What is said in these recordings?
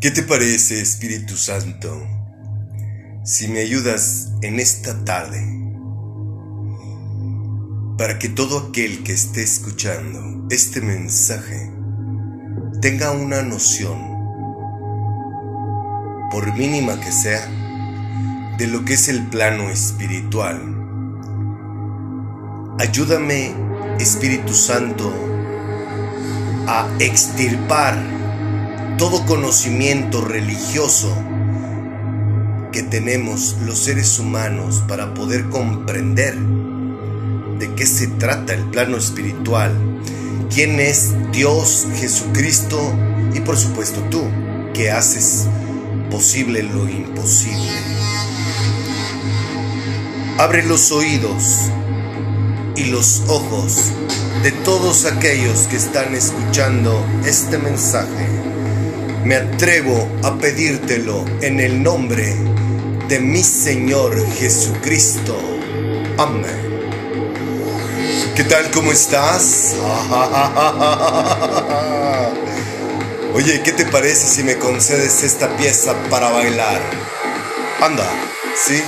¿Qué te parece, Espíritu Santo, si me ayudas en esta tarde para que todo aquel que esté escuchando este mensaje tenga una noción, por mínima que sea, de lo que es el plano espiritual? Ayúdame, Espíritu Santo, a extirpar todo conocimiento religioso que tenemos los seres humanos para poder comprender de qué se trata el plano espiritual, quién es Dios, Jesucristo y por supuesto tú, que haces posible lo imposible. Abre los oídos y los ojos de todos aquellos que están escuchando este mensaje me atrevo a pedírtelo en el nombre de mi Señor Jesucristo. Amén. ¿Qué tal? ¿Cómo estás? Oye, ¿qué te parece si me concedes esta pieza para bailar? Anda, ¿sí?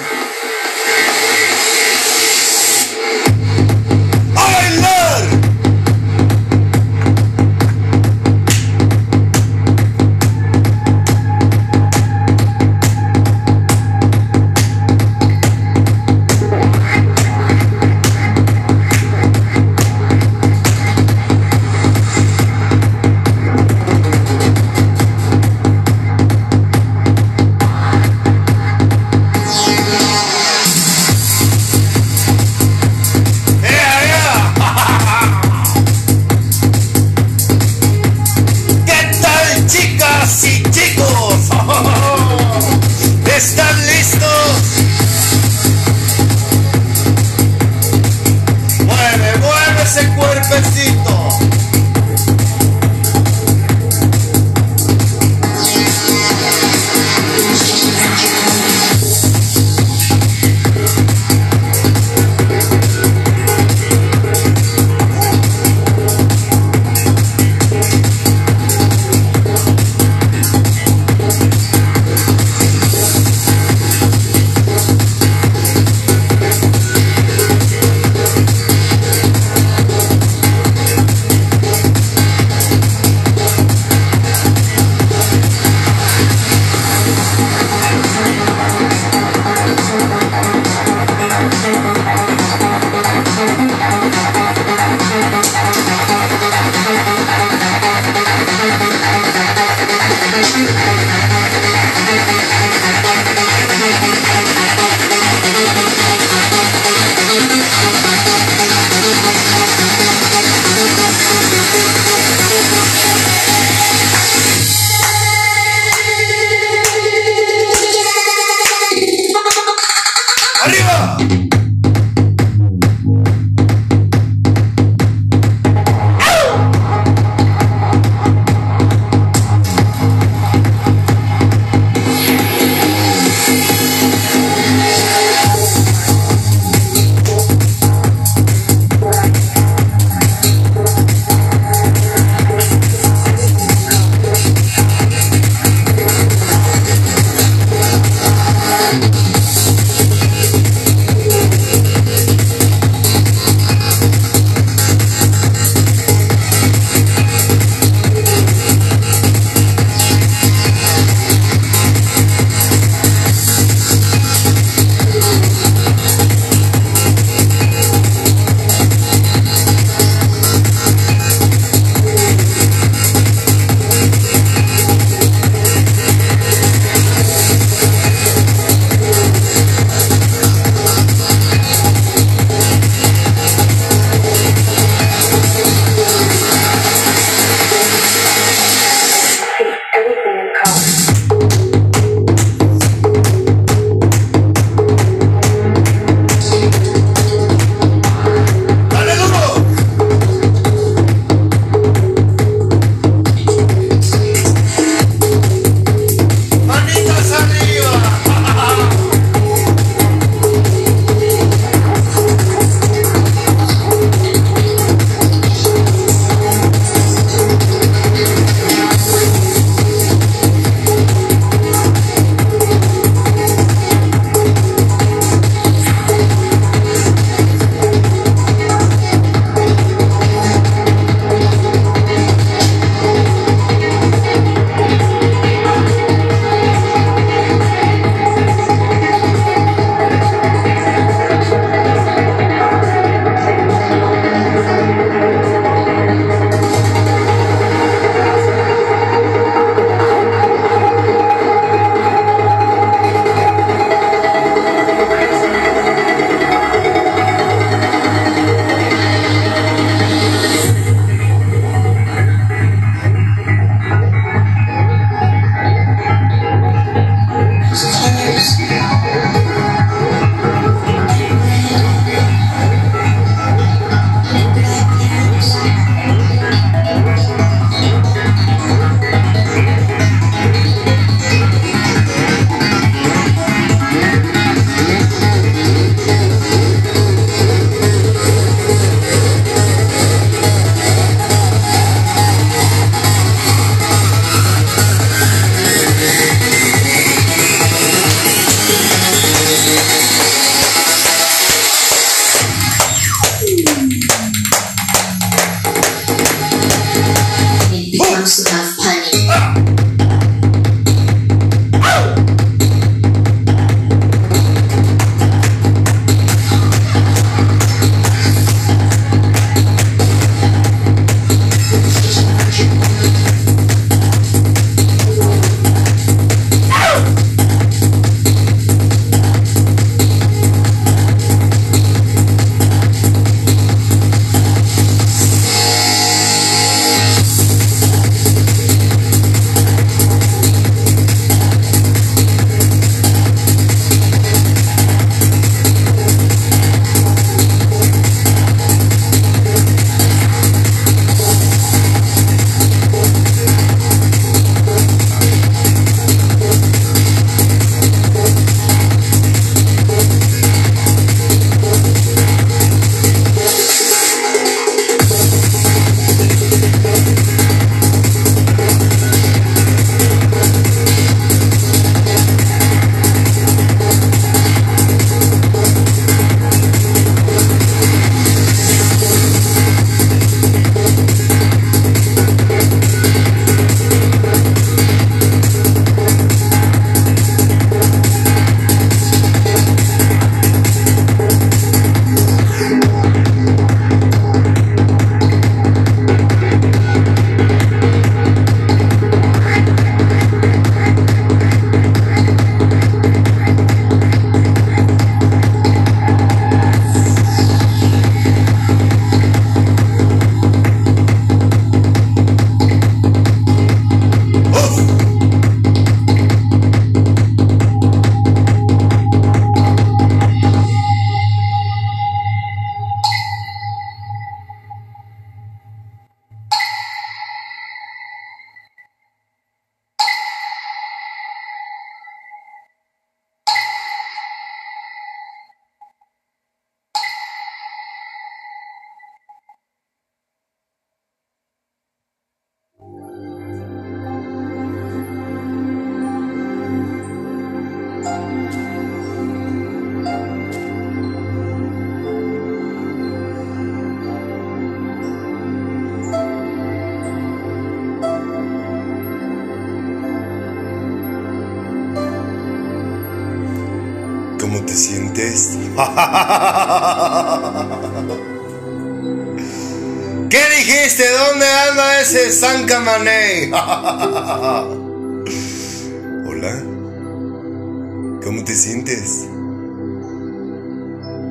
¿Cómo te sientes?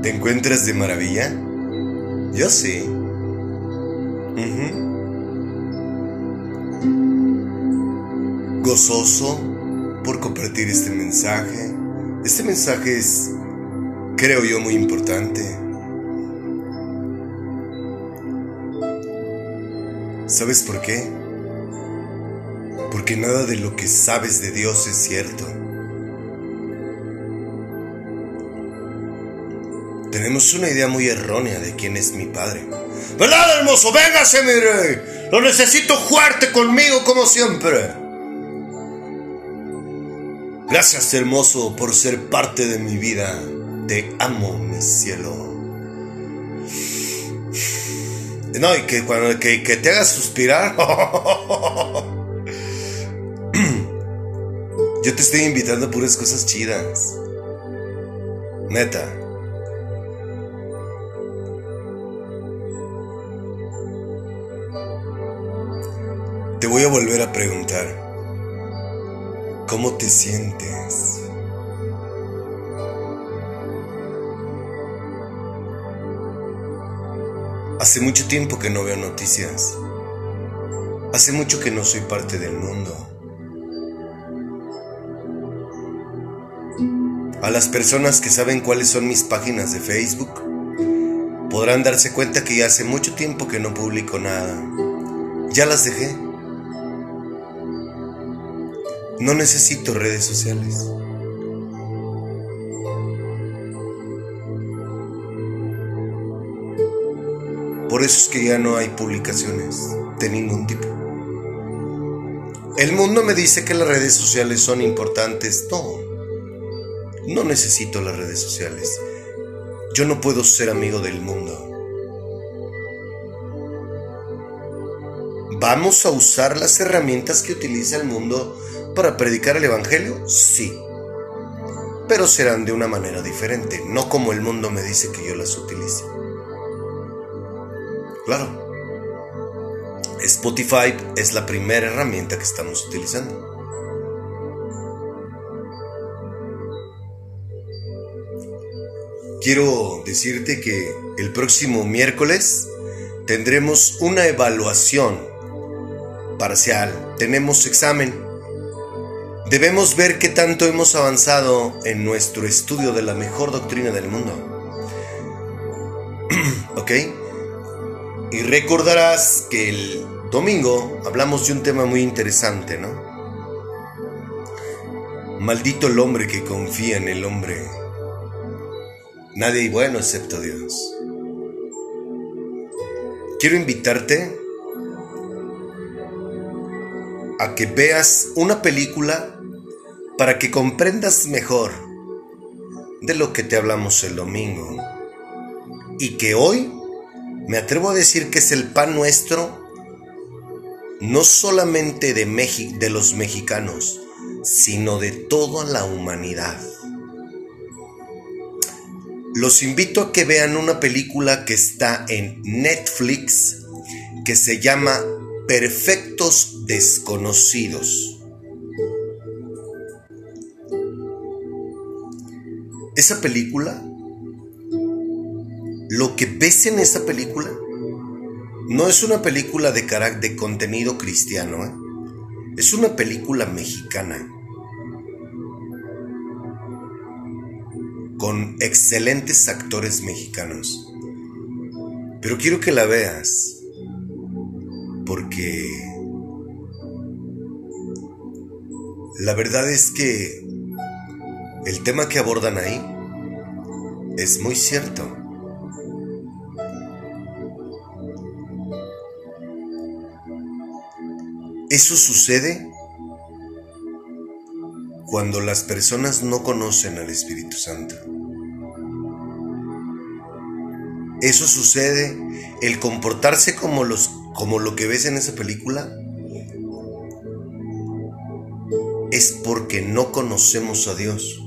¿Te encuentras de maravilla? Yo sí. Gozoso por compartir este mensaje. Este mensaje es, creo yo, muy importante. ¿Sabes por qué? Porque nada de lo que sabes de Dios es cierto. Tenemos una idea muy errónea de quién es mi padre. ¿Verdad, hermoso? Véngase, mi rey. Lo necesito fuerte conmigo como siempre. Gracias, hermoso, por ser parte de mi vida. Te amo, mi cielo. No, y que cuando que, que te hagas suspirar. Yo te estoy invitando a puras cosas chidas. Neta. Te voy a volver a preguntar. ¿Cómo te sientes? Hace mucho tiempo que no veo noticias. Hace mucho que no soy parte del mundo. A las personas que saben cuáles son mis páginas de Facebook, podrán darse cuenta que ya hace mucho tiempo que no publico nada. Ya las dejé. No necesito redes sociales. Por eso es que ya no hay publicaciones de ningún tipo. El mundo me dice que las redes sociales son importantes. No, no necesito las redes sociales. Yo no puedo ser amigo del mundo. ¿Vamos a usar las herramientas que utiliza el mundo para predicar el Evangelio? Sí. Pero serán de una manera diferente, no como el mundo me dice que yo las utilice. Claro. Spotify es la primera herramienta que estamos utilizando. Quiero decirte que el próximo miércoles tendremos una evaluación parcial. Tenemos examen. Debemos ver qué tanto hemos avanzado en nuestro estudio de la mejor doctrina del mundo. ¿Ok? Y recordarás que el domingo hablamos de un tema muy interesante, ¿no? Maldito el hombre que confía en el hombre. Nadie bueno excepto Dios. Quiero invitarte a que veas una película para que comprendas mejor de lo que te hablamos el domingo. Y que hoy me atrevo a decir que es el pan nuestro, no solamente de, los mexicanos, sino de toda la humanidad. Los invito a que vean una película que está en Netflix que se llama Perfectos Desconocidos. Esa película lo que ves en esa película no es una película de, de contenido cristiano, ¿eh? es una película mexicana. Con excelentes actores mexicanos. Pero quiero que la veas. Porque la verdad es que el tema que abordan ahí es muy cierto. Eso sucede cuando las personas no conocen al Espíritu Santo. Eso sucede el comportarse como los como lo que ves en esa película es porque no conocemos a Dios.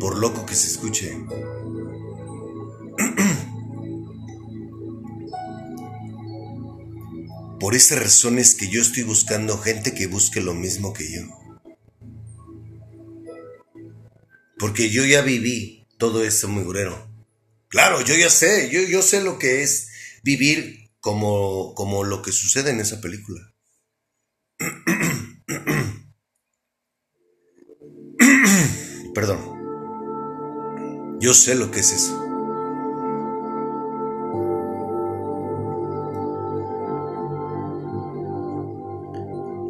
Por loco que se escuche. Por esas razones que yo estoy buscando gente que busque lo mismo que yo. Porque yo ya viví todo eso muy grero. Claro, yo ya sé, yo, yo sé lo que es vivir como, como lo que sucede en esa película. Perdón. Yo sé lo que es eso.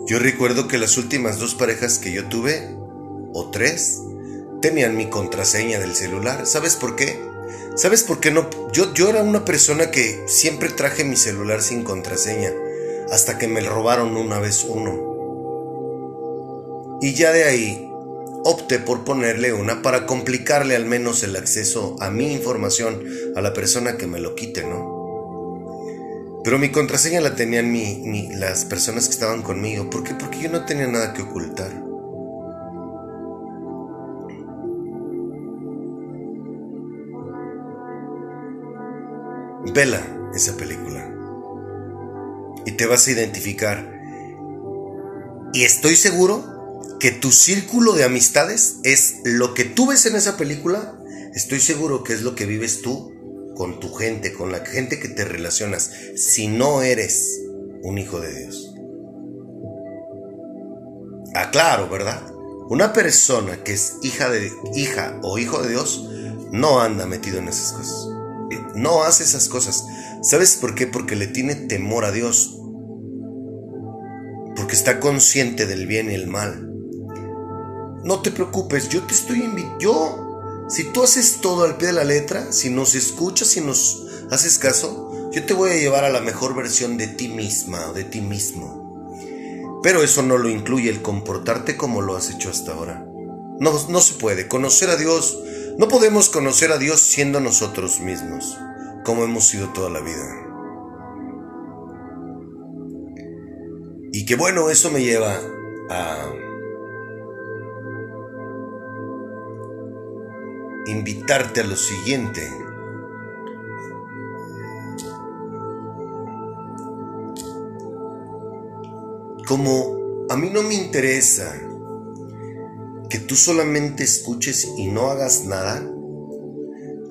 Yo recuerdo que las últimas dos parejas que yo tuve, o tres, tenían mi contraseña del celular. ¿Sabes por qué? ¿Sabes por qué no? Yo, yo era una persona que siempre traje mi celular sin contraseña, hasta que me robaron una vez uno. Y ya de ahí opté por ponerle una para complicarle al menos el acceso a mi información a la persona que me lo quite, ¿no? Pero mi contraseña la tenían las personas que estaban conmigo. ¿Por qué? Porque yo no tenía nada que ocultar. Vela esa película. Y te vas a identificar. Y estoy seguro que tu círculo de amistades es lo que tú ves en esa película. Estoy seguro que es lo que vives tú con tu gente, con la gente que te relacionas, si no eres un hijo de Dios. Ah, claro, ¿verdad? Una persona que es hija de hija o hijo de Dios no anda metido en esas cosas. No hace esas cosas. ¿Sabes por qué? Porque le tiene temor a Dios. Porque está consciente del bien y el mal. No te preocupes, yo te estoy invitando. Si tú haces todo al pie de la letra, si nos escuchas, si nos haces caso, yo te voy a llevar a la mejor versión de ti misma o de ti mismo. Pero eso no lo incluye el comportarte como lo has hecho hasta ahora. No, no se puede. Conocer a Dios, no podemos conocer a Dios siendo nosotros mismos, como hemos sido toda la vida. que bueno, eso me lleva a invitarte a lo siguiente. Como a mí no me interesa que tú solamente escuches y no hagas nada,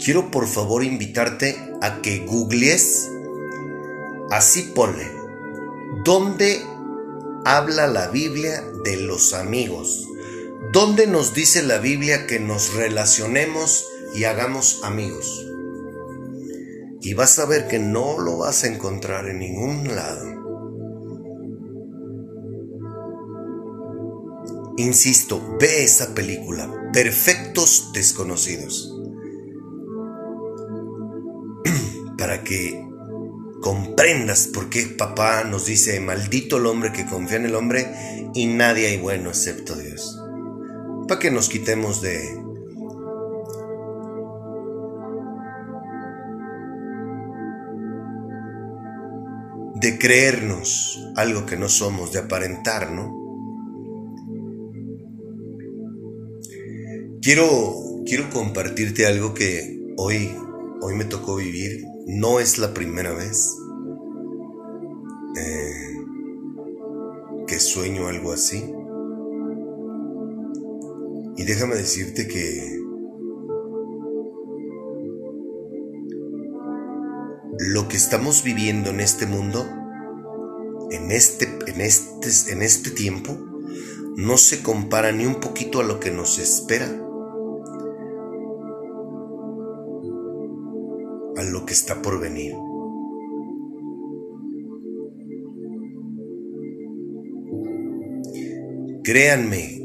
quiero por favor invitarte a que googlees, así ponle, ¿dónde habla la Biblia de los amigos? ¿Dónde nos dice la Biblia que nos relacionemos y hagamos amigos? Y vas a ver que no lo vas a encontrar en ningún lado. Insisto, ve esa película, Perfectos Desconocidos, para que comprendas por qué papá nos dice, maldito el hombre que confía en el hombre y nadie hay bueno excepto Dios. Para que nos quitemos de... de creernos algo que no somos, de aparentar, ¿no? Quiero, quiero compartirte algo que hoy, hoy me tocó vivir. No es la primera vez eh, que sueño algo así. Y déjame decirte que lo que estamos viviendo en este mundo, en este, en este, en este tiempo, no se compara ni un poquito a lo que nos espera a lo que está por venir. Créanme,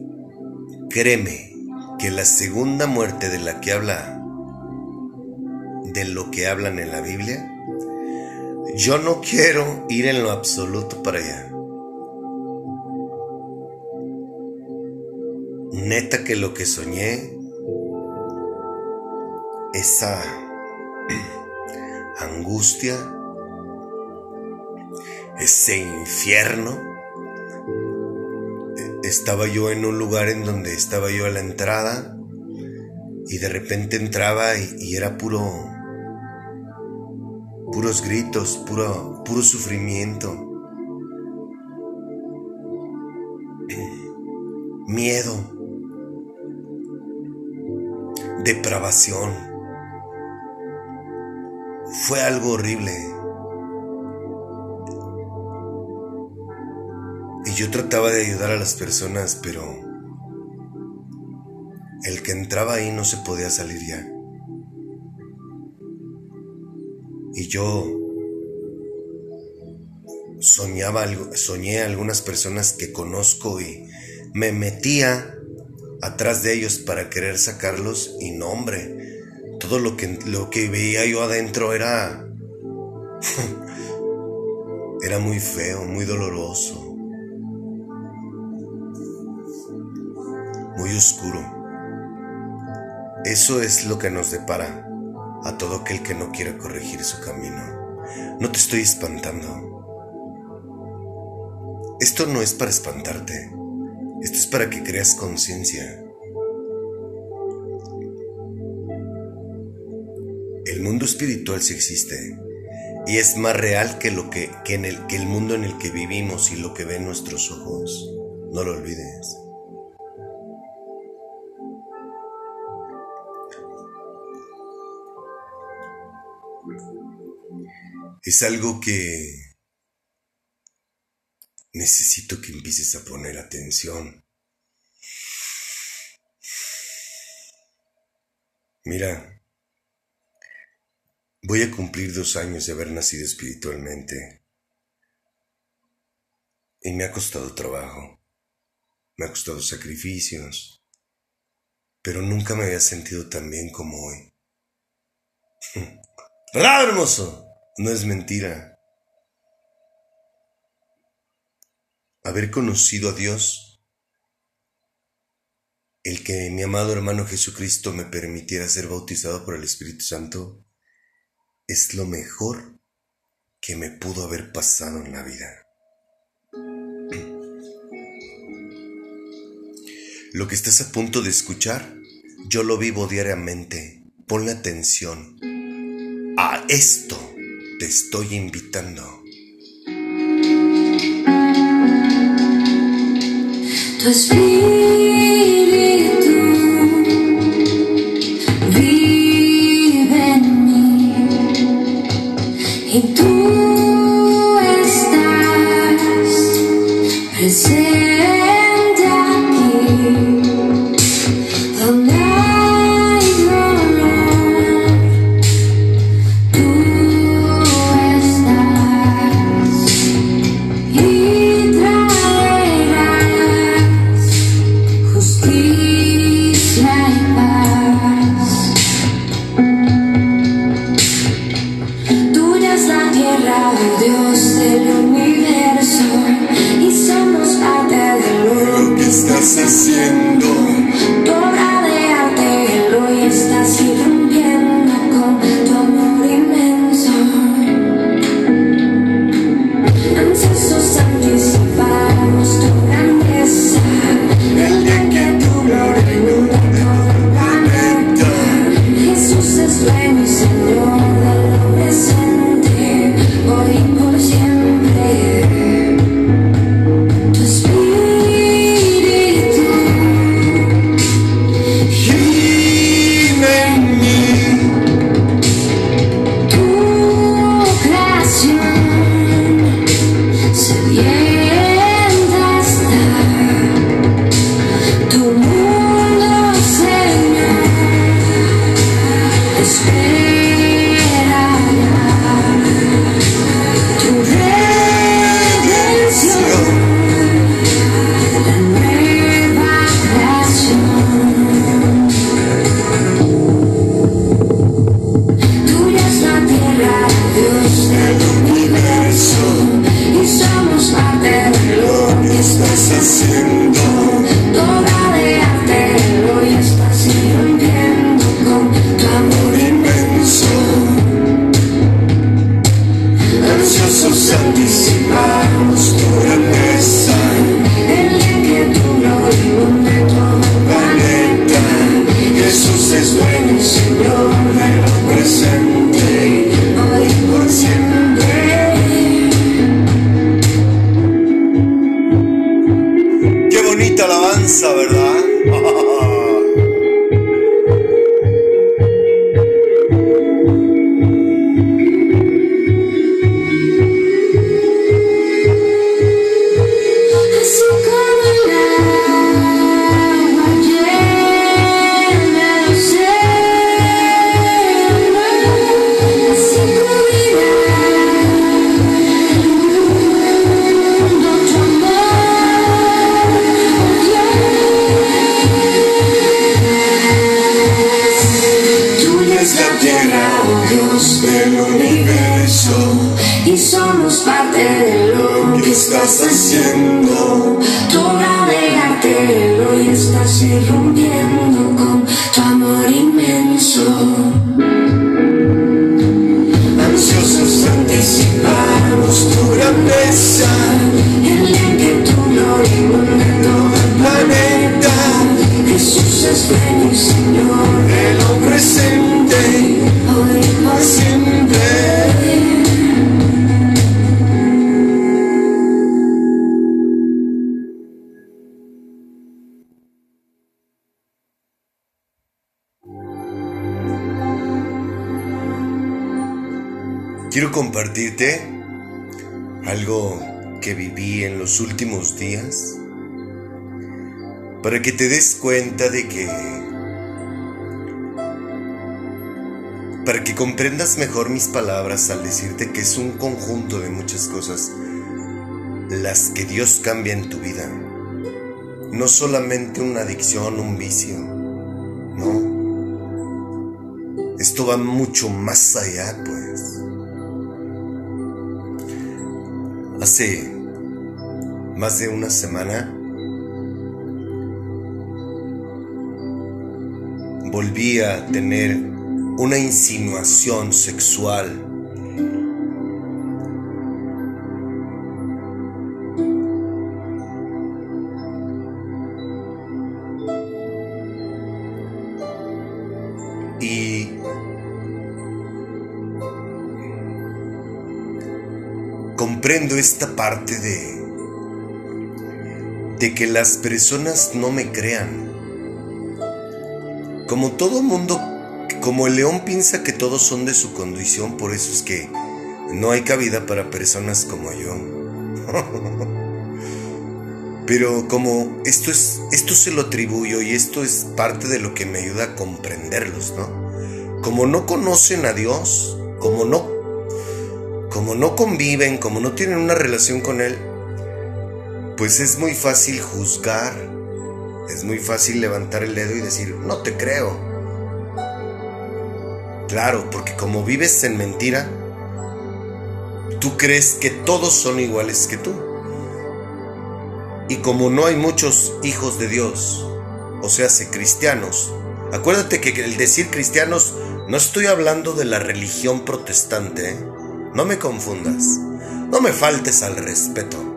créeme, que la segunda muerte de la que habla, de lo que hablan en la Biblia, yo no quiero ir en lo absoluto para allá. Neta que lo que soñé, esa angustia, ese infierno. Estaba yo en un lugar en donde estaba yo a la entrada y de repente entraba y, era puro, puros gritos, puro, puro sufrimiento, miedo, depravación. Fue algo horrible. Y yo trataba de ayudar a las personas, pero el que entraba ahí no se podía salir ya. Y yo soñaba, soñé a algunas personas que conozco y me metía atrás de ellos para querer sacarlos y no, hombre, todo lo que, lo que veía yo adentro era... era muy feo, muy doloroso. Muy oscuro. Eso es lo que nos depara a todo aquel que no quiere corregir su camino. No te estoy espantando. Esto no es para espantarte. Esto es para que creas conciencia. El mundo espiritual sí existe y es más real que, lo que, el, que el mundo en el que vivimos y lo que ven nuestros ojos. No lo olvides. Es algo que necesito que empieces a poner atención. Mira, Voy a cumplir dos años de haber nacido espiritualmente. Y me ha costado trabajo, me ha costado sacrificios, pero nunca me había sentido tan bien como hoy. ¡Bravo, hermoso! no es mentira. Haber conocido a Dios, el que mi amado hermano Jesucristo me permitiera ser bautizado por el Espíritu Santo, es lo mejor que me pudo haber pasado en la vida. Lo que estás a punto de escuchar, yo lo vivo diariamente. Ponle atención a esto te estoy invitando. Tu espíritu vive en mí y tú. esa verdad. cuenta de que... Para que comprendas mejor mis palabras al decirte que es un conjunto de muchas cosas las que Dios cambia en tu vida. No solamente una adicción, un vicio. No. Esto va mucho más allá, pues. Hace más de una semana volvía a tener una insinuación sexual. Y comprendo esta parte de de que las personas no me crean. Como todo mundo, como el león piensa que todos son de su condición, por eso es que no hay cabida para personas como yo. Pero como esto es esto se lo atribuyo y esto es parte de lo que me ayuda a comprenderlos, ¿no? Como no conocen a Dios, como no como no conviven, como no tienen una relación con él, pues es muy fácil juzgar, es muy fácil levantar el dedo y decir, no te creo. Claro, porque como vives en mentira, tú crees que todos son iguales que tú. Y como no hay muchos hijos de Dios, o sea, cristianos, acuérdate que el decir cristianos, no estoy hablando de la religión protestante, ¿eh? no me confundas, no me faltes al respeto.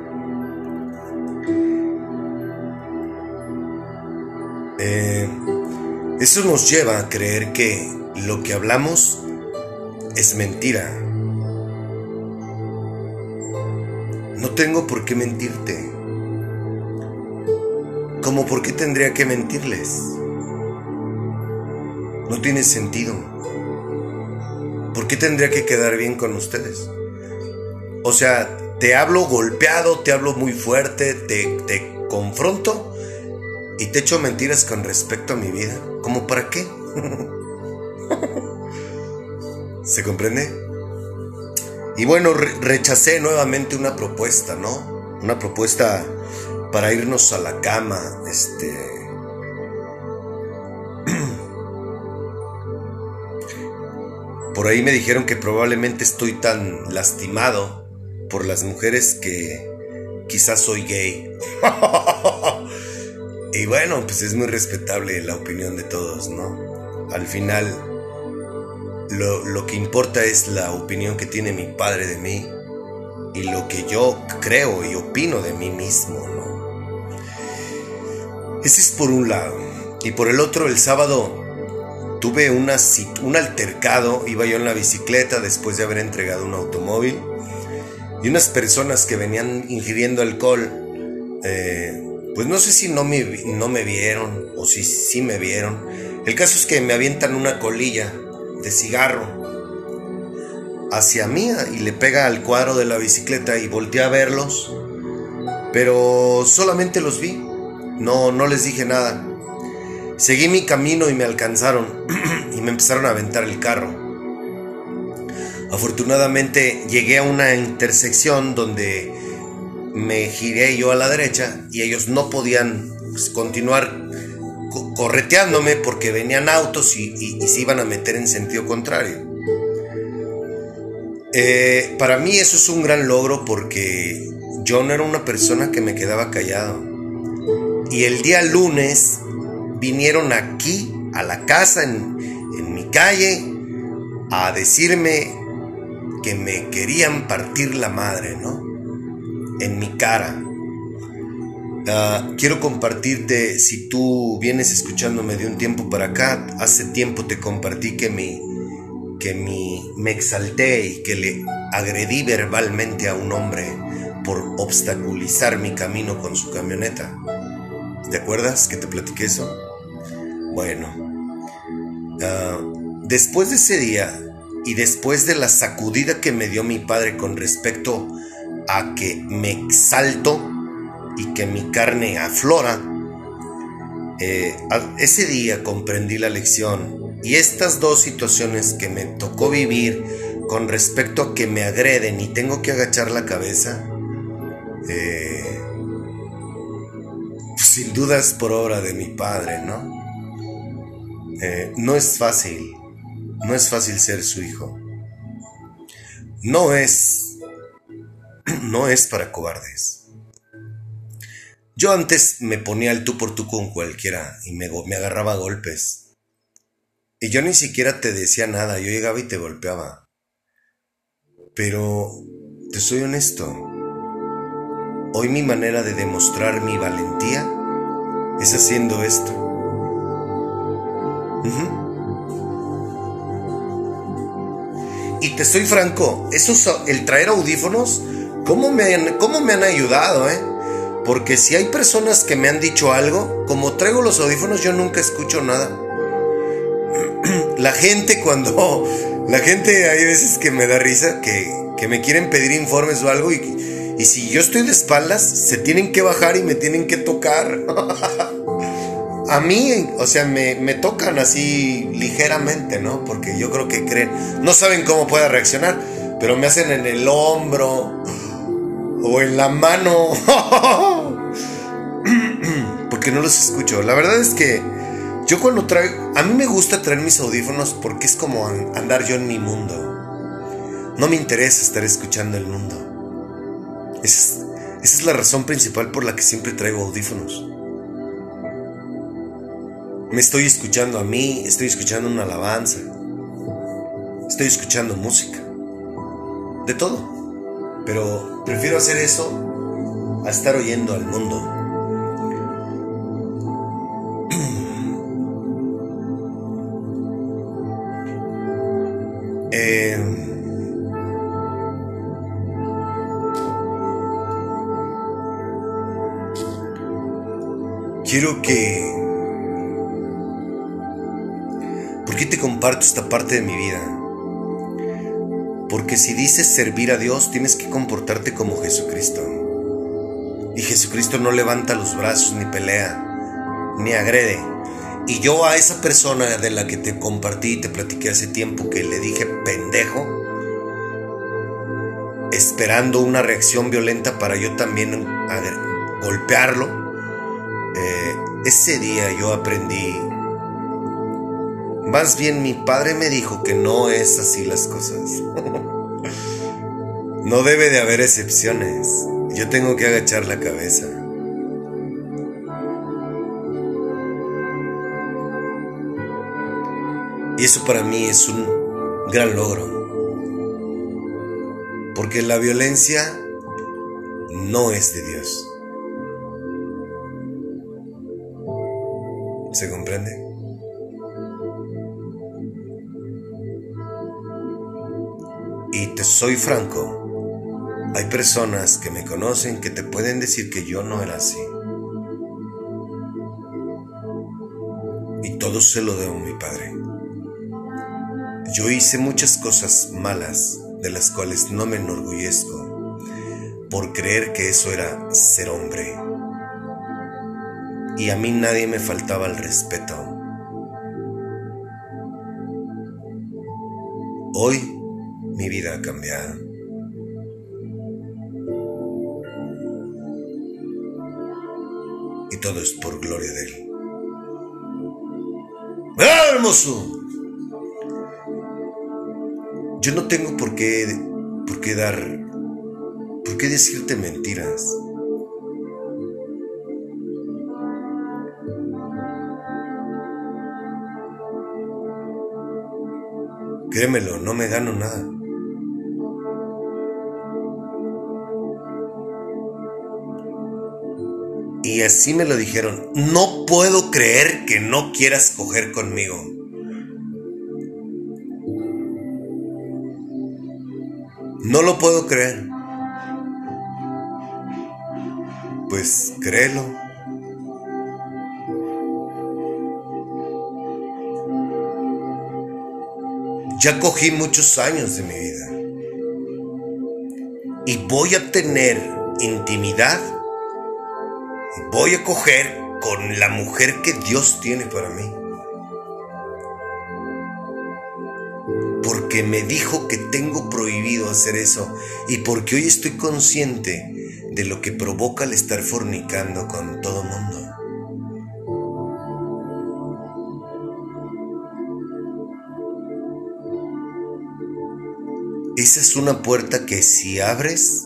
Eh, eso nos lleva a creer que lo que hablamos es mentira. No tengo por qué mentirte. ¿Cómo por qué tendría que mentirles? No tiene sentido. ¿Por qué tendría que quedar bien con ustedes? O sea, te hablo golpeado, te hablo muy fuerte, te, te confronto y te echo mentiras con respecto a mi vida. ¿Cómo para qué? ¿Se comprende? Y bueno, rechacé nuevamente una propuesta, ¿no? Una propuesta para irnos a la cama, este... Por ahí me dijeron que probablemente estoy tan lastimado por las mujeres que quizás soy gay. Y bueno, pues es muy respetable la opinión de todos, ¿no? Al final, lo, que importa es la opinión que tiene mi padre de mí y lo que yo creo y opino de mí mismo, ¿no? Ese es por un lado. Y por el otro, el sábado tuve una, un altercado, iba yo en la bicicleta después de haber entregado un automóvil y unas personas que venían ingiriendo alcohol eh, pues no sé si no me, no me vieron o si sí me vieron. El caso es que me avientan una colilla de cigarro hacia mí y le pega al cuadro de la bicicleta y volteé a verlos. Pero solamente los vi. No, no les dije nada. Seguí mi camino y me alcanzaron y me empezaron a aventar el carro. Afortunadamente llegué a una intersección donde me giré yo a la derecha y ellos no podían pues, continuar correteándome porque venían autos y, se iban a meter en sentido contrario. Eh, para mí eso es un gran logro porque yo no era una persona que me quedaba callado. Y el día lunes vinieron aquí, a la casa, en, en mi calle, a decirme que me querían partir la madre, ¿no? En mi cara. Ah, quiero compartirte, si tú vienes escuchándome de un tiempo para acá, hace tiempo te compartí que, mi, que mi, me exalté y que le agredí verbalmente a un hombre por obstaculizar mi camino con su camioneta. ¿Te acuerdas que te platiqué eso? Bueno, ah, después de ese día y después de la sacudida que me dio mi padre con respecto a que me exalto y que mi carne aflora, eh, ese día comprendí la lección y estas dos situaciones que me tocó vivir con respecto a que me agreden y tengo que agachar la cabeza, eh, sin dudas por obra de mi padre, ¿no? Eh, no es fácil, no es fácil ser su hijo. No es no es para cobardes. Yo antes me ponía el tú por tú con cualquiera y me, agarraba golpes. Y yo ni siquiera te decía nada, yo llegaba y te golpeaba. Pero, te soy honesto, hoy mi manera de demostrar mi valentía es haciendo esto. Y te soy franco, eso, el traer audífonos ¿Cómo me, han, ¿Cómo me han ayudado, eh? Porque si hay personas que me han dicho algo, como traigo los audífonos, yo nunca escucho nada. La gente cuando... La gente hay veces que me da risa, que, que me quieren pedir informes o algo y, y si yo estoy de espaldas, se tienen que bajar y me tienen que tocar. A mí, o sea, me, me, tocan así ligeramente, ¿no? Porque yo creo que creen, no saben cómo pueda reaccionar, pero me hacen en el hombro o en la mano. porque no los escucho. La verdad es que yo cuando traigo, a mí me gusta traer mis audífonos porque es como andar yo en mi mundo. No me interesa estar escuchando el mundo. Esa es, la razón principal por la que siempre traigo audífonos. Me estoy escuchando a mí, estoy escuchando una alabanza, estoy escuchando música, de todo. Pero prefiero hacer eso a estar oyendo al mundo. Eh, quiero que... ¿Por qué te comparto esta parte de mi vida? Porque si dices servir a Dios, tienes que comportarte como Jesucristo. Y Jesucristo no levanta los brazos, ni pelea, ni agrede. Y yo a esa persona de la que te compartí y te platiqué hace tiempo que le dije pendejo, esperando una reacción violenta para yo también golpearlo, eh, ese día yo aprendí, más bien mi padre me dijo que no es así las cosas. no debe de haber excepciones. Yo tengo que agachar la cabeza. Y eso para mí es un gran logro. Porque la violencia no es de Dios. ¿Se comprende? Soy franco, hay personas que me conocen que te pueden decir que yo no era así. Y todo se lo debo a mi padre. Yo hice muchas cosas malas de las cuales no me enorgullezco por creer que eso era ser hombre. Y a mí nadie me faltaba el respeto. Hoy mi vida ha cambiado. Y todo es por gloria de Él. ¡Ah, hermoso! Yo no tengo por qué, por qué dar, por qué decirte mentiras. Créemelo, no me gano nada. Y así me lo dijeron, no puedo creer que no quieras coger conmigo. No lo puedo creer. Pues créelo. Ya cogí muchos años de mi vida. Y voy a tener intimidad. Voy a coger con la mujer que Dios tiene para mí. Porque me dijo que tengo prohibido hacer eso. Y porque hoy estoy consciente de lo que provoca el estar fornicando con todo mundo. Esa es una puerta que si abres,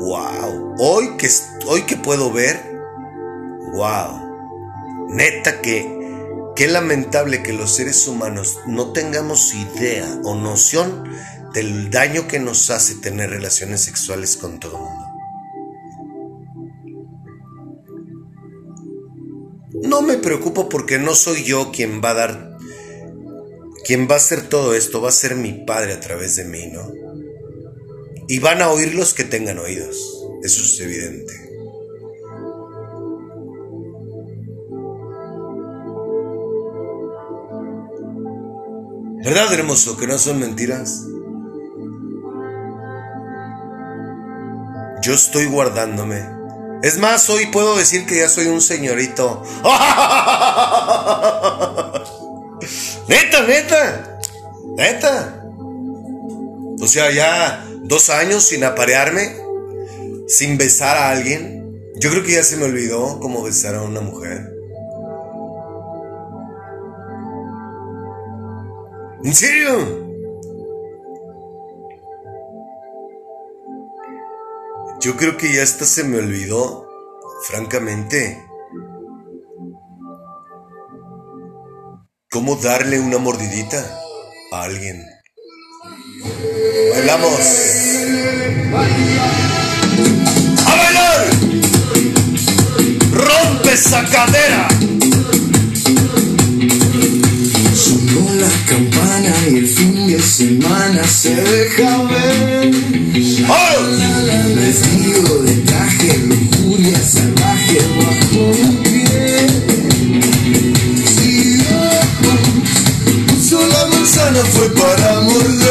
wow. Hoy que, hoy que puedo ver, wow. Neta que, qué lamentable que los seres humanos no tengamos idea o noción del daño que nos hace tener relaciones sexuales con todo el mundo. No me preocupo porque no soy yo quien va a dar quien va a hacer todo esto va a ser mi Padre a través de mí, ¿no? Y van a oír los que tengan oídos. Eso es evidente. ¿Verdad, hermoso, que no son mentiras? Yo estoy guardándome. Es más, hoy puedo decir que ya soy un señorito. neta, neta. Neta. O sea, ya dos años sin aparearme, sin besar a alguien. Yo creo que ya se me olvidó cómo besar a una mujer. ¿En serio? Yo creo que ya hasta se me olvidó, francamente, cómo darle una mordidita a alguien. Bailamos. ¡A bailar! ¡Rompe esa cadera! Campana y el fin de semana se deja ver. Vestido de traje, lujuria salvaje bajo mi piel. Si Dios puso la manzana fue para morder.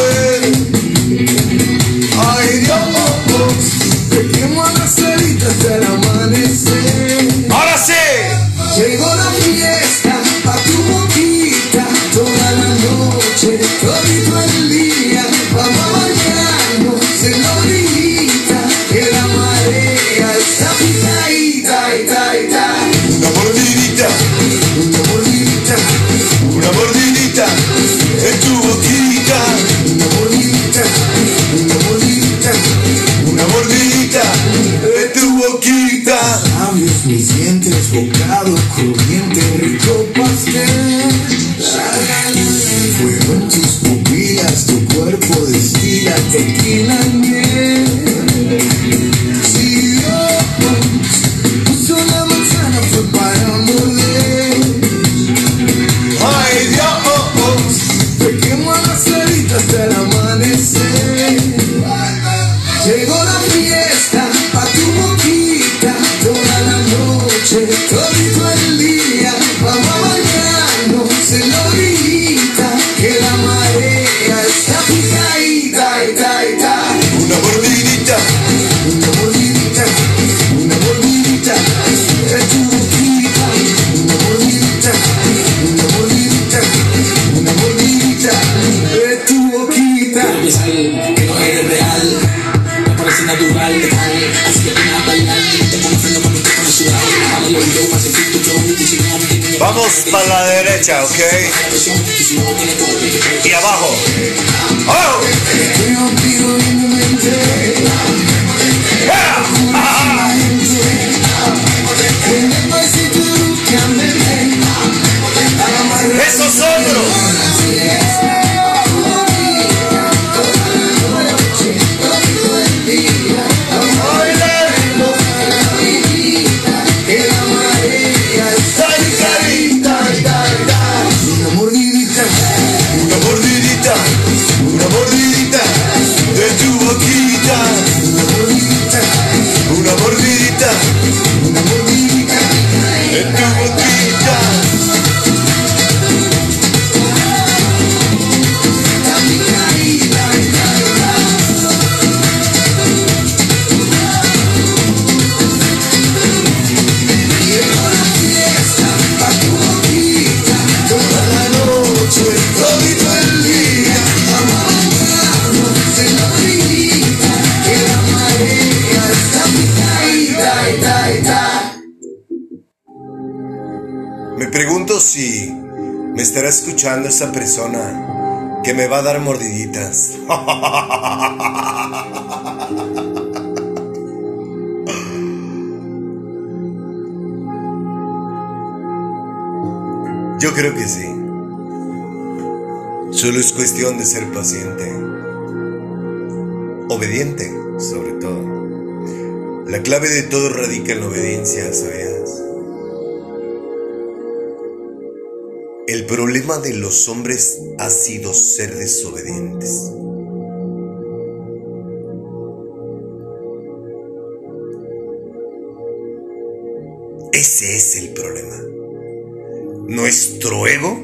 Me pregunto si me estará escuchando esa persona que me va a dar mordiditas. Yo creo que sí. Solo es cuestión de ser paciente. Obediente, sobre todo. La clave de todo radica en la obediencia, ¿sabías? El problema de los hombres ha sido ser desobedientes. Ese es el problema. Nuestro ego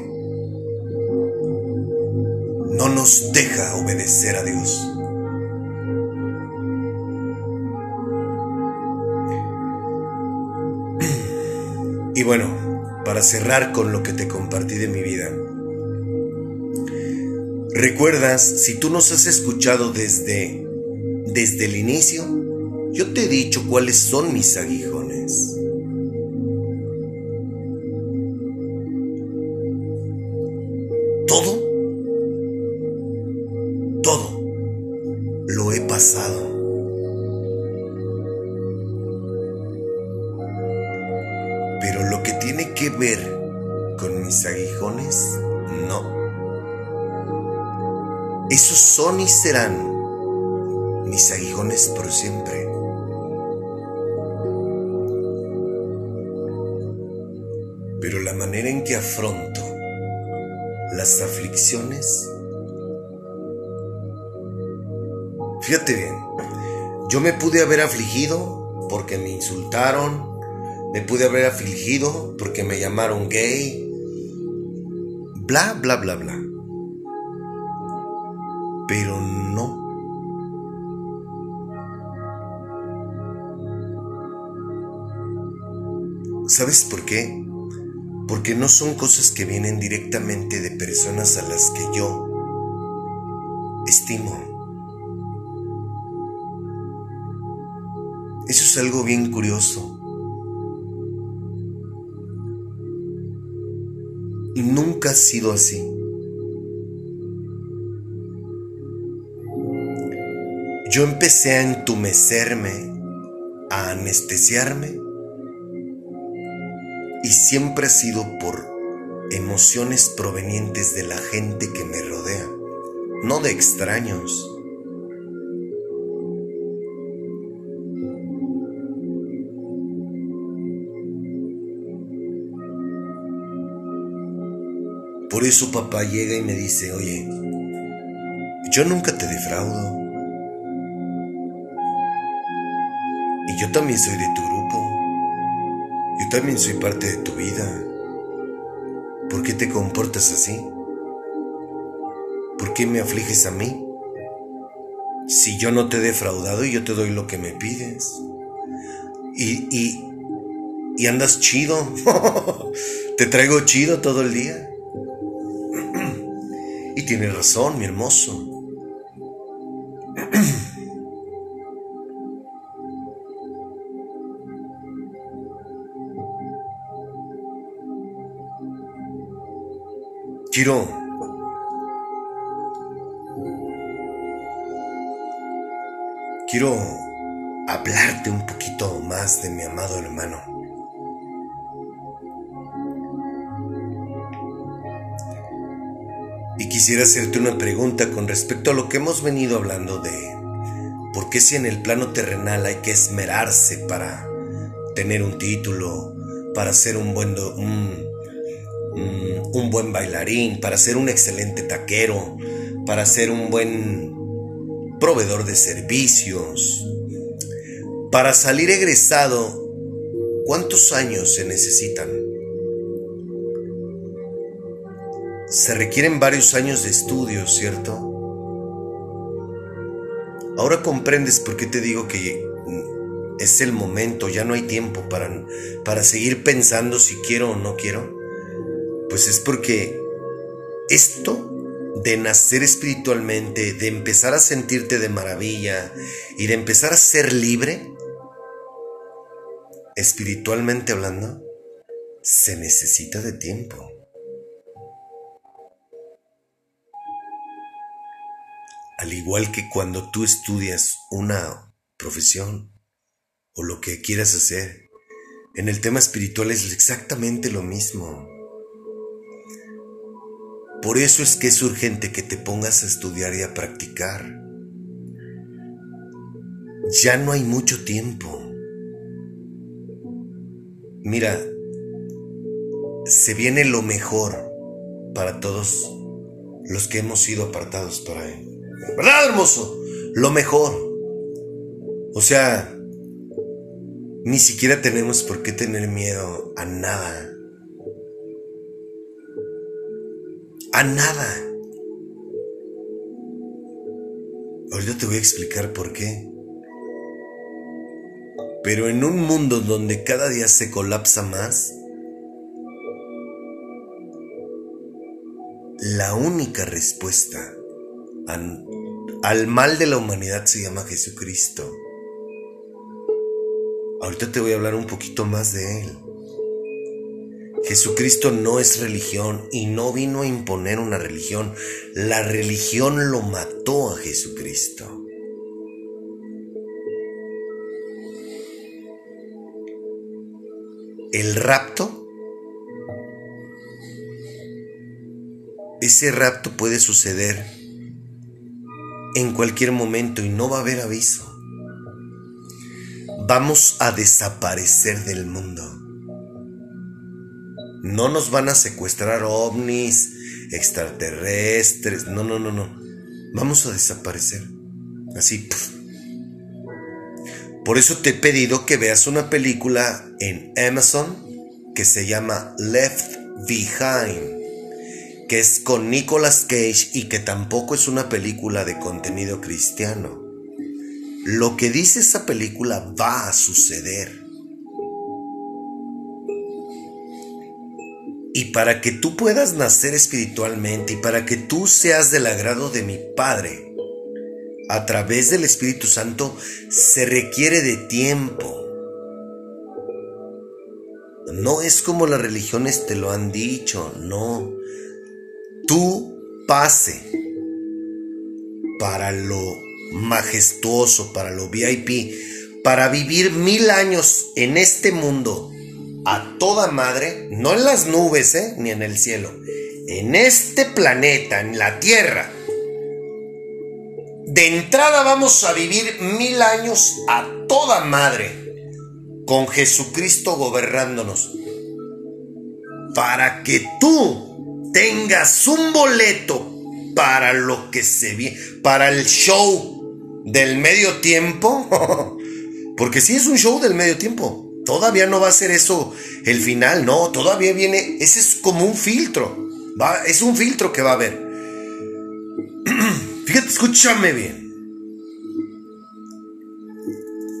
no nos deja obedecer a Dios. Y bueno, para cerrar con lo que te compartí de mi vida, ¿recuerdas si tú nos has escuchado desde, desde el inicio? Yo te he dicho cuáles son mis aguijones. Mis aguijones, no. Esos son y serán mis aguijones por siempre. Pero la manera en que afronto las aflicciones, fíjate bien, yo me pude haber afligido porque me insultaron, me pude haber afligido porque me llamaron gay, bla, bla, bla, bla. Pero no. ¿Sabes por qué? Porque no son cosas que vienen directamente de personas a las que yo estimo. Eso es algo bien curioso. Y nunca ha sido así. Yo empecé a entumecerme, a anestesiarme, y siempre ha sido por emociones provenientes de la gente que me rodea, no de extraños. Eso papá llega y me dice, oye, yo nunca te defraudo. Y yo también soy de tu grupo. Yo también soy parte de tu vida. ¿Por qué te comportas así? ¿Por qué me afliges a mí? Si yo no te he defraudado y yo te doy lo que me pides. Y, y, y andas chido. te traigo chido todo el día. Tienes razón, mi hermoso. Quiero quiero hablarte un poquito más de mi amado hermano. Quisiera hacerte una pregunta con respecto a lo que hemos venido hablando de por qué si en el plano terrenal hay que esmerarse para tener un título, para ser un buen, un buen bailarín, para ser un excelente taquero, para ser un buen proveedor de servicios. Para salir egresado, ¿cuántos años se necesitan? Se requieren varios años de estudio, ¿cierto? Ahora comprendes por qué te digo que mm, es el momento, ya no hay tiempo para, para seguir pensando si quiero o no quiero. Pues es porque esto de nacer espiritualmente, de empezar a sentirte de maravilla y de empezar a ser libre, espiritualmente hablando, se necesita de tiempo. Al igual que cuando tú estudias una profesión o lo que quieras hacer, en el tema espiritual es exactamente lo mismo. Por eso es que es urgente que te pongas a estudiar y a practicar. Ya no hay mucho tiempo. Mira, se viene lo mejor para todos los que hemos sido apartados para Él. ¿Verdad, hermoso? Lo mejor. O sea, Ni siquiera tenemos por qué tener miedo a nada. A nada. Ahorita te voy a explicar por qué. Pero en un mundo donde cada día se colapsa más, la única respuesta al, mal de la humanidad se llama Jesucristo. Ahorita te voy a hablar un poquito más de Él. Jesucristo no es religión y no vino a imponer una religión. La religión lo mató a Jesucristo. El rapto, ese rapto puede suceder en cualquier momento y no va a haber aviso. Vamos a desaparecer del mundo. No nos van a secuestrar ovnis, extraterrestres. No, no, no, no. Vamos a desaparecer. Así. Por eso te he pedido que veas una película en Amazon que se llama Left Behind que es con Nicolas Cage y que tampoco es una película de contenido cristiano. Lo que dice esa película va a suceder. Y para que tú puedas nacer espiritualmente y para que tú seas del agrado de mi Padre, a través del Espíritu Santo se requiere de tiempo. No es como las religiones te lo han dicho, no tu pase para lo majestuoso, para lo VIP, para vivir mil años en este mundo a toda madre, no en las nubes, ¿eh? ni en el cielo, en este planeta, en la Tierra. De entrada vamos a vivir mil años a toda madre, con Jesucristo gobernándonos, para que tú tengas un boleto para lo que se viene, para el show del medio tiempo, porque si es un show del medio tiempo, todavía no va a ser eso el final, no, todavía viene, ese es como un filtro, es un filtro que va a haber. Fíjate, escúchame bien.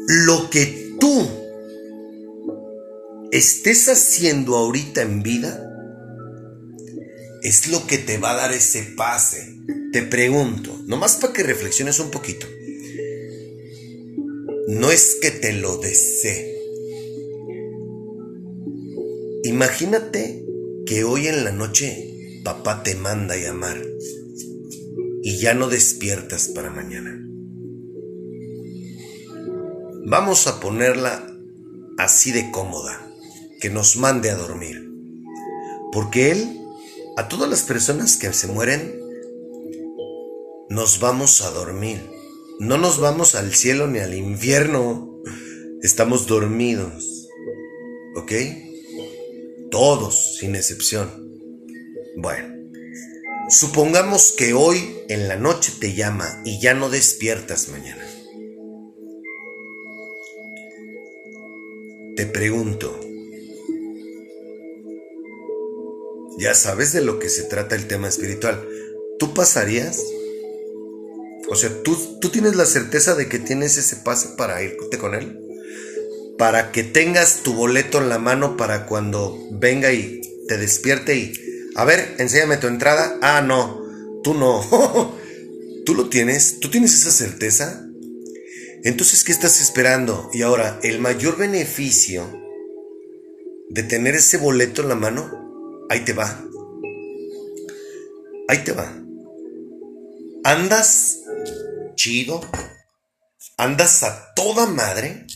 Lo que tú estés haciendo ahorita en vida, es lo que te va a dar ese pase. Te pregunto, nomás para que reflexiones un poquito. No es que te lo desee. Imagínate que hoy en la noche papá te manda a llamar y ya no despiertas para mañana. Vamos a ponerla así de cómoda, que nos mande a dormir. Porque Él a todas las personas que se mueren, nos vamos a dormir. No nos vamos al cielo ni al infierno. Estamos dormidos. ¿Ok? Todos, sin excepción. Bueno, supongamos que hoy en la noche te llama y ya no despiertas mañana. Te pregunto, ya sabes de lo que se trata el tema espiritual. ¿Tú pasarías? O sea, ¿tú, tú tienes la certeza de que tienes ese pase para irte con él. Para que tengas tu boleto en la mano para cuando venga y te despierte y... A ver, enséñame tu entrada. Ah, no, tú no. ¿Tú lo tienes? ¿Tú tienes esa certeza? Entonces, ¿qué estás esperando? Y ahora, el mayor beneficio de tener ese boleto en la mano Ahí te va. Ahí te va. Andas chido. Andas a toda madre.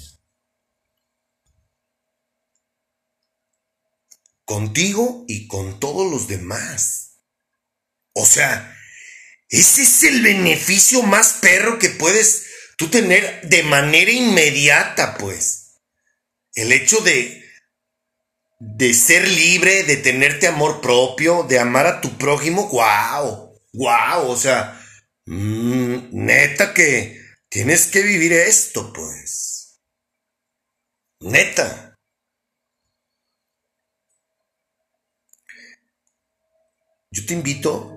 Contigo y con todos los demás. O sea, ese es el beneficio más perro que puedes tú tener de manera inmediata, pues. El hecho de de ser libre, de tenerte amor propio, de amar a tu prójimo, wow, wow, o sea, mm, neta que tienes que vivir esto, pues. Neta. Yo te invito,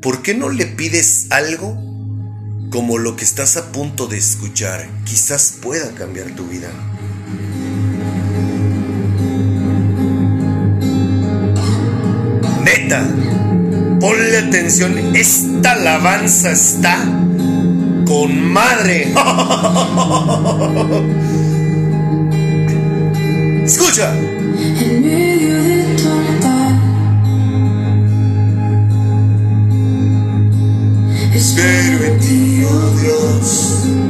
¿por qué no le pides algo como lo que estás a punto de escuchar? Quizás pueda cambiar tu vida. Neta, ponle atención, esta alabanza está con madre. Escucha. En medio de tu altar Espero en ti, oh Dios.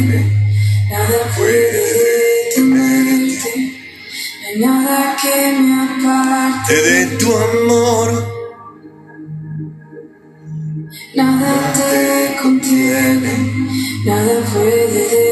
Nada puede detenerte, no hay nada que me aparte, de tu amor. nada te contiene, nada puede detenerte,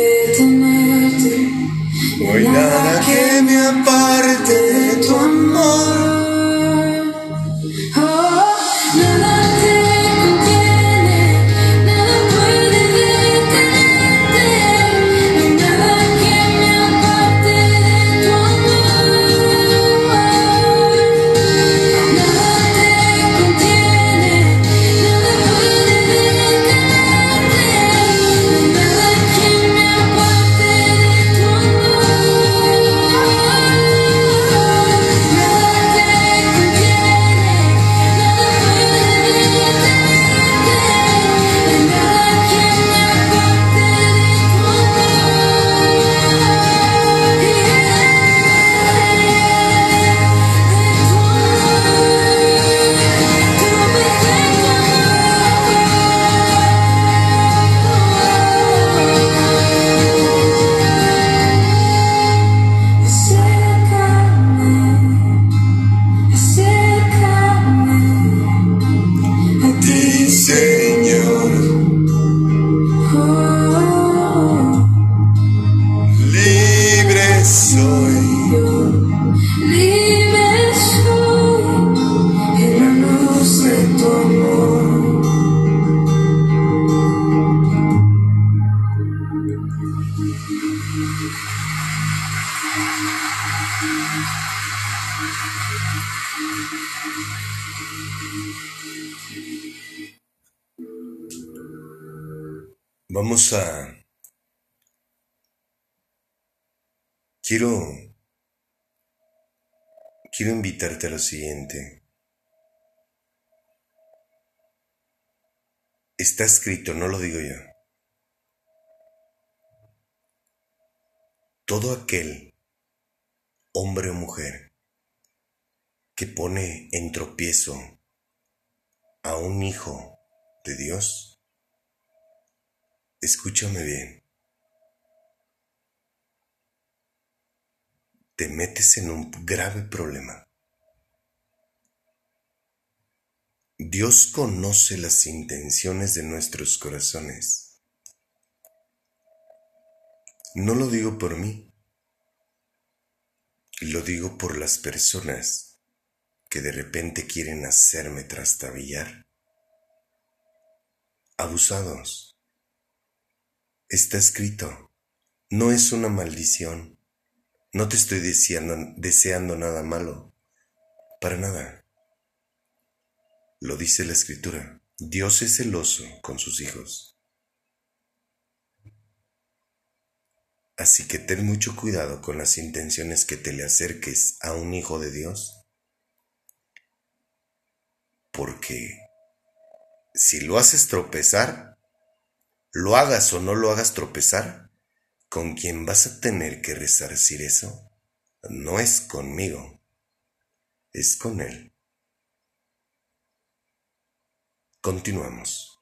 Vamos a... Quiero... Quiero invitarte a lo siguiente. Está escrito, no lo digo yo. Todo aquel, hombre o mujer, que pone en tropiezo a un hijo de Dios, Escúchame bien. Te metes en un grave problema. Dios conoce las intenciones de nuestros corazones. No lo digo por mí, lo digo por las personas que de repente quieren hacerme trastabillar. Abusados Está escrito. No es una maldición. No te estoy deseando, deseando nada malo. Para nada. Lo dice la escritura. Dios es celoso con sus hijos. Así que ten mucho cuidado con las intenciones que te le acerques a un hijo de Dios. Porque si lo haces tropezar, lo hagas o no lo hagas tropezar, con quien vas a tener que resarcir eso no es conmigo, es con él. Continuamos.